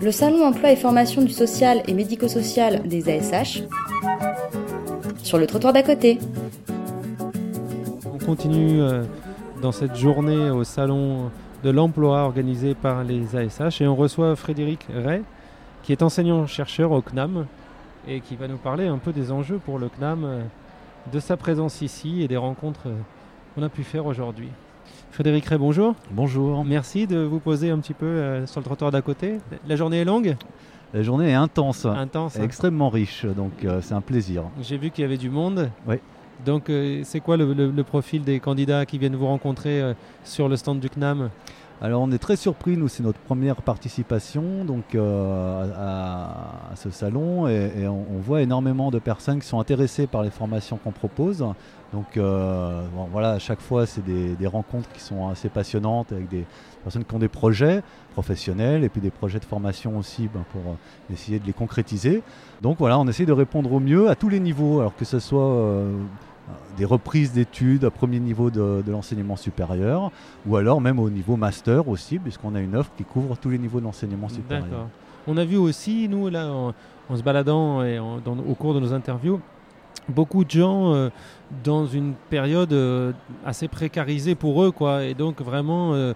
le Salon Emploi et Formation du Social et Médico-Social des ASH, sur le trottoir d'à côté. On continue euh, dans cette journée au Salon de l'Emploi organisé par les ASH et on reçoit Frédéric Ray, qui est enseignant-chercheur au CNAM et qui va nous parler un peu des enjeux pour le CNAM, euh, de sa présence ici et des rencontres euh, qu'on a pu faire aujourd'hui. Frédéric Ray, bonjour. Bonjour. Merci de vous poser un petit peu euh, sur le trottoir d'à côté. La journée est longue? La journée est intense, Intense. hein extrêmement riche, donc euh, c'est un plaisir. J'ai vu qu'il y avait du monde. Oui. Donc, euh, c'est quoi le, le- le profil des candidats qui viennent vous rencontrer sur le stand du CNAM Alors on est très surpris, nous c'est notre première participation donc euh, à, ce salon et, on, voit énormément de personnes qui sont intéressées par les formations qu'on propose. Donc euh, bon, voilà, à chaque fois c'est des, des rencontres qui sont assez passionnantes avec des personnes qui ont des projets professionnels et puis des projets de formation aussi ben, pour euh, essayer de les concrétiser. Donc voilà, on essaie de répondre au mieux à tous les niveaux, alors que ce soit euh, des reprises d'études à premier niveau de, l'enseignement supérieur, ou alors même au niveau master aussi, puisqu'on a une offre qui couvre tous les niveaux de l'enseignement supérieur. On a vu aussi, nous, là, en, se baladant et au cours de nos interviews, beaucoup de gens euh, dans une période euh, assez précarisée pour eux, quoi, et donc vraiment euh,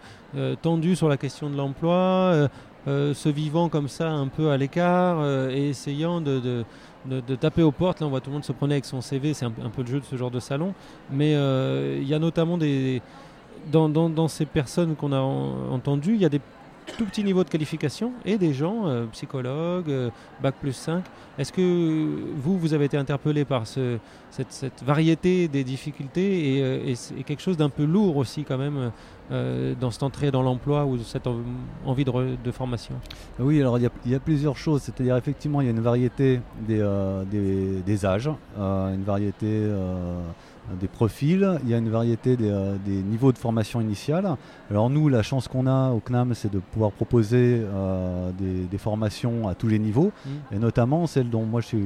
tendus sur la question de l'emploi, se vivant comme ça un peu à l'écart et essayant de- de- taper aux portes. Là, on voit tout le monde se promener avec son CV, c'est un, un peu le jeu de ce genre de salon, mais euh, il y a notamment des dans, dans- ces personnes qu'on a en- entendues, il y a des tout petits niveaux de qualification et des gens, euh, psychologues, euh, bac plus 5. Est-ce que vous, vous avez été interpellé par ce, cette, variété des difficultés et, euh, quelque chose d'un peu lourd aussi quand même dans cette entrée dans l'emploi ou cette en- envie de, formation? Oui, alors il y, a, plusieurs choses, c'est-à-dire effectivement il y a une variété des, âges, une variété des profils, il y a une variété des, euh, des niveaux de formation initiale. Alors nous, la chance qu'on a au CNAM, c'est de pouvoir proposer euh, des, des formations à tous les niveaux, Mm. et notamment celle dont moi je suis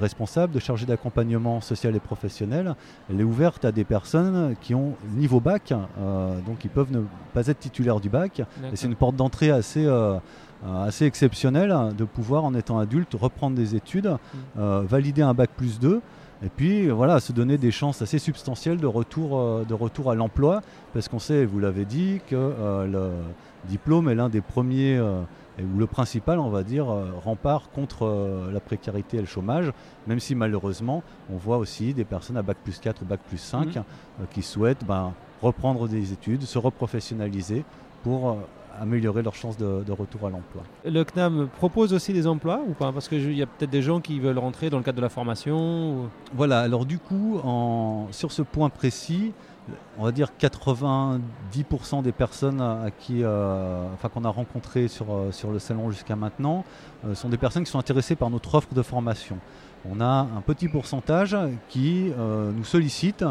responsable de chargé d'accompagnement social et professionnel, elle est ouverte à des personnes qui ont niveau bac, euh, donc ils peuvent ne pas être titulaires du bac, et c'est une porte d'entrée assez, euh, euh, assez exceptionnelle de pouvoir, en étant adulte, reprendre des études, euh, valider un bac plus 2, et puis voilà, se donner des chances assez substantielles de retour, euh, de retour à l'emploi, parce qu'on sait, vous l'avez dit, que euh, le diplôme est l'un des premiers, euh, ou le principal, on va dire, rempart contre la précarité et le chômage, même si malheureusement, on voit aussi des personnes à bac plus 4 ou bac plus 5 Mhm. euh, qui souhaitent ben, reprendre des études, se reprofessionnaliser pour améliorer leurs chances de, de retour à l'emploi. Le CNAM propose aussi des emplois ou pas? Parce qu'il y a peut-être des gens qui veulent rentrer dans le cadre de la formation. ou- Voilà, alors du coup, en- sur ce point précis, on va dire 90% des personnes à, qui, euh, enfin, qu'on a rencontrées sur, euh, sur le salon jusqu'à maintenant euh, sont des personnes qui sont intéressées par notre offre de formation. On a un petit pourcentage qui euh, nous sollicite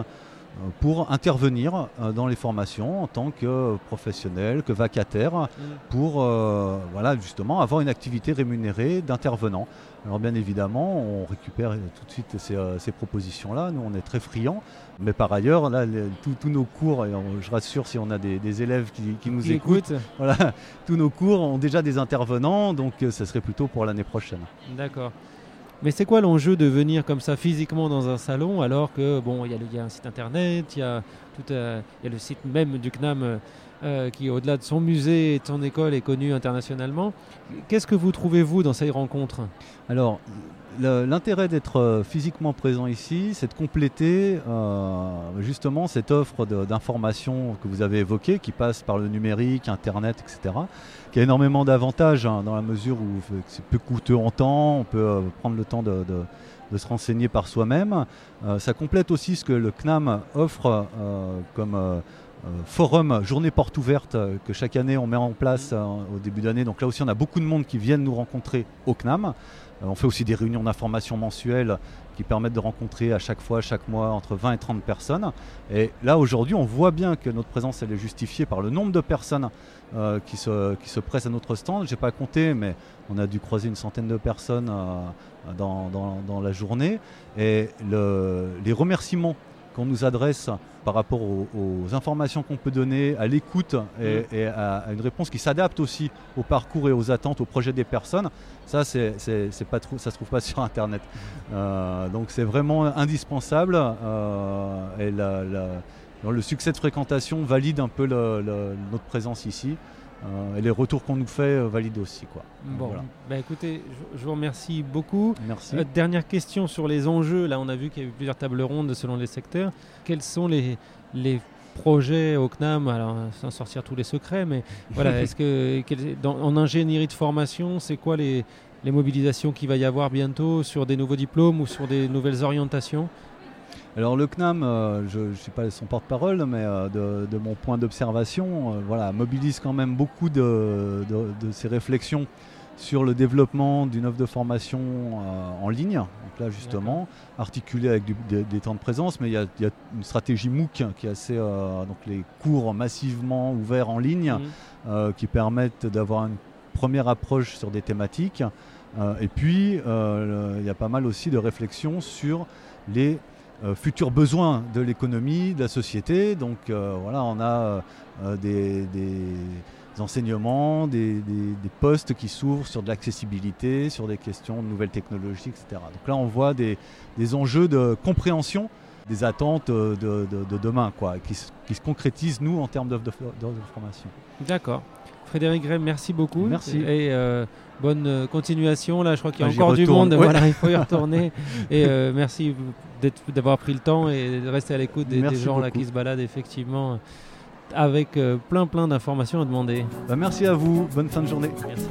pour intervenir euh, dans les formations en tant que professionnel, que vacataire, pour euh, voilà, justement avoir une activité rémunérée d'intervenant. Alors bien évidemment, on récupère tout de suite ces, euh, ces propositions-là, nous on est très friands, mais par ailleurs, là, tous- nos cours, et on- je rassure si on a des, des élèves qui, qui nous écoutent, voilà, tous nos cours ont déjà des intervenants, donc euh, ce serait plutôt pour l'année prochaine. D'accord. Mais c'est quoi l'enjeu de venir comme ça physiquement dans un salon alors que bon, il y, a un site internet, il y a tout, euh, il y a le site même du CNAM euh, qui, au-delà de son musée et de son école, est connu internationalement. Qu'est-ce que vous trouvez vous dans ces rencontres? Alors, l'intérêt d'être euh, physiquement présent ici, c'est de compléter euh, justement cette offre de- d'information que vous avez évoquée, qui passe par le numérique, Internet, etc., qui a énormément d'avantages hein, dans la mesure où c'est peu coûteux en temps, on peut prendre le temps de, se renseigner par soi-même. Ça complète aussi ce que le CNAM offre comme forum journée porte ouverte euh, que chaque année on met en place euh, au début d'année. Donc là aussi on a beaucoup de monde qui viennent nous rencontrer au CNAM. Euh, on fait aussi des réunions d'information mensuelles qui permettent de rencontrer à chaque fois, chaque mois, entre 20 et 30 personnes. Et là aujourd'hui on voit bien que notre présence elle est justifiée par le nombre de personnes euh, qui, se, qui se pressent à notre stand. J'ai pas compté mais on a dû croiser une centaine de personnes euh, dans, dans- dans la journée. Et le- les remerciements qu'on nous adresse par rapport aux, informations qu'on peut donner, à l'écoute et, mm. à, une réponse qui s'adapte aussi au parcours et aux attentes, au projet des personnes, ça, c'est, pas trop, ça se trouve pas sur Internet. Euh, donc c'est vraiment indispensable euh, et le succès de fréquentation valide un peu notre présence ici. Euh, et les retours qu'on nous fait euh, valident aussi. Quoi. Bon, bah, écoutez, je, vous remercie beaucoup. Merci. Euh, dernière question sur les enjeux. Là, on a vu qu'il y a eu plusieurs tables rondes selon les secteurs. Quels sont les, les projets au CNAM, alors sans sortir tous les secrets, mais voilà, est-ce que en ingénierie de formation, c'est quoi les, les mobilisations qu'il va y avoir bientôt sur des nouveaux diplômes ou sur des nouvelles orientations? Alors le CNAM, euh, je ne suis pas son porte-parole, mais euh, de, mon point d'observation, euh, voilà, mobilise quand même beaucoup de, ses réflexions sur le développement d'une offre de formation en ligne, donc là justement, articulée avec des, temps de présence, mais il y, a, une stratégie MOOC qui est assez, donc les cours massivement ouverts en ligne, mmh. qui permettent d'avoir une première approche sur des thématiques. et puis, il y a pas mal aussi de réflexions sur les futurs besoins de l'économie, de la société. Donc euh, voilà, on a euh, des, enseignements, des, postes qui s'ouvrent sur de l'accessibilité, sur des questions de nouvelles technologies, etc. Donc là, on voit des, enjeux de compréhension des attentes de, demain, quoi, qui, se concrétisent, nous, en termes d'offres de, formation. D'accord. Frédéric Gray, merci beaucoup. Merci. Et euh, bonne euh, continuation. Là, je crois qu'il y a ah, encore du monde. Voilà, il faut y retourner. et euh, merci d'avoir pris le temps et de rester à l'écoute des, gens là qui se baladent effectivement avec plein plein d'informations à demander. Bah, merci à vous. Bonne fin de journée. Merci.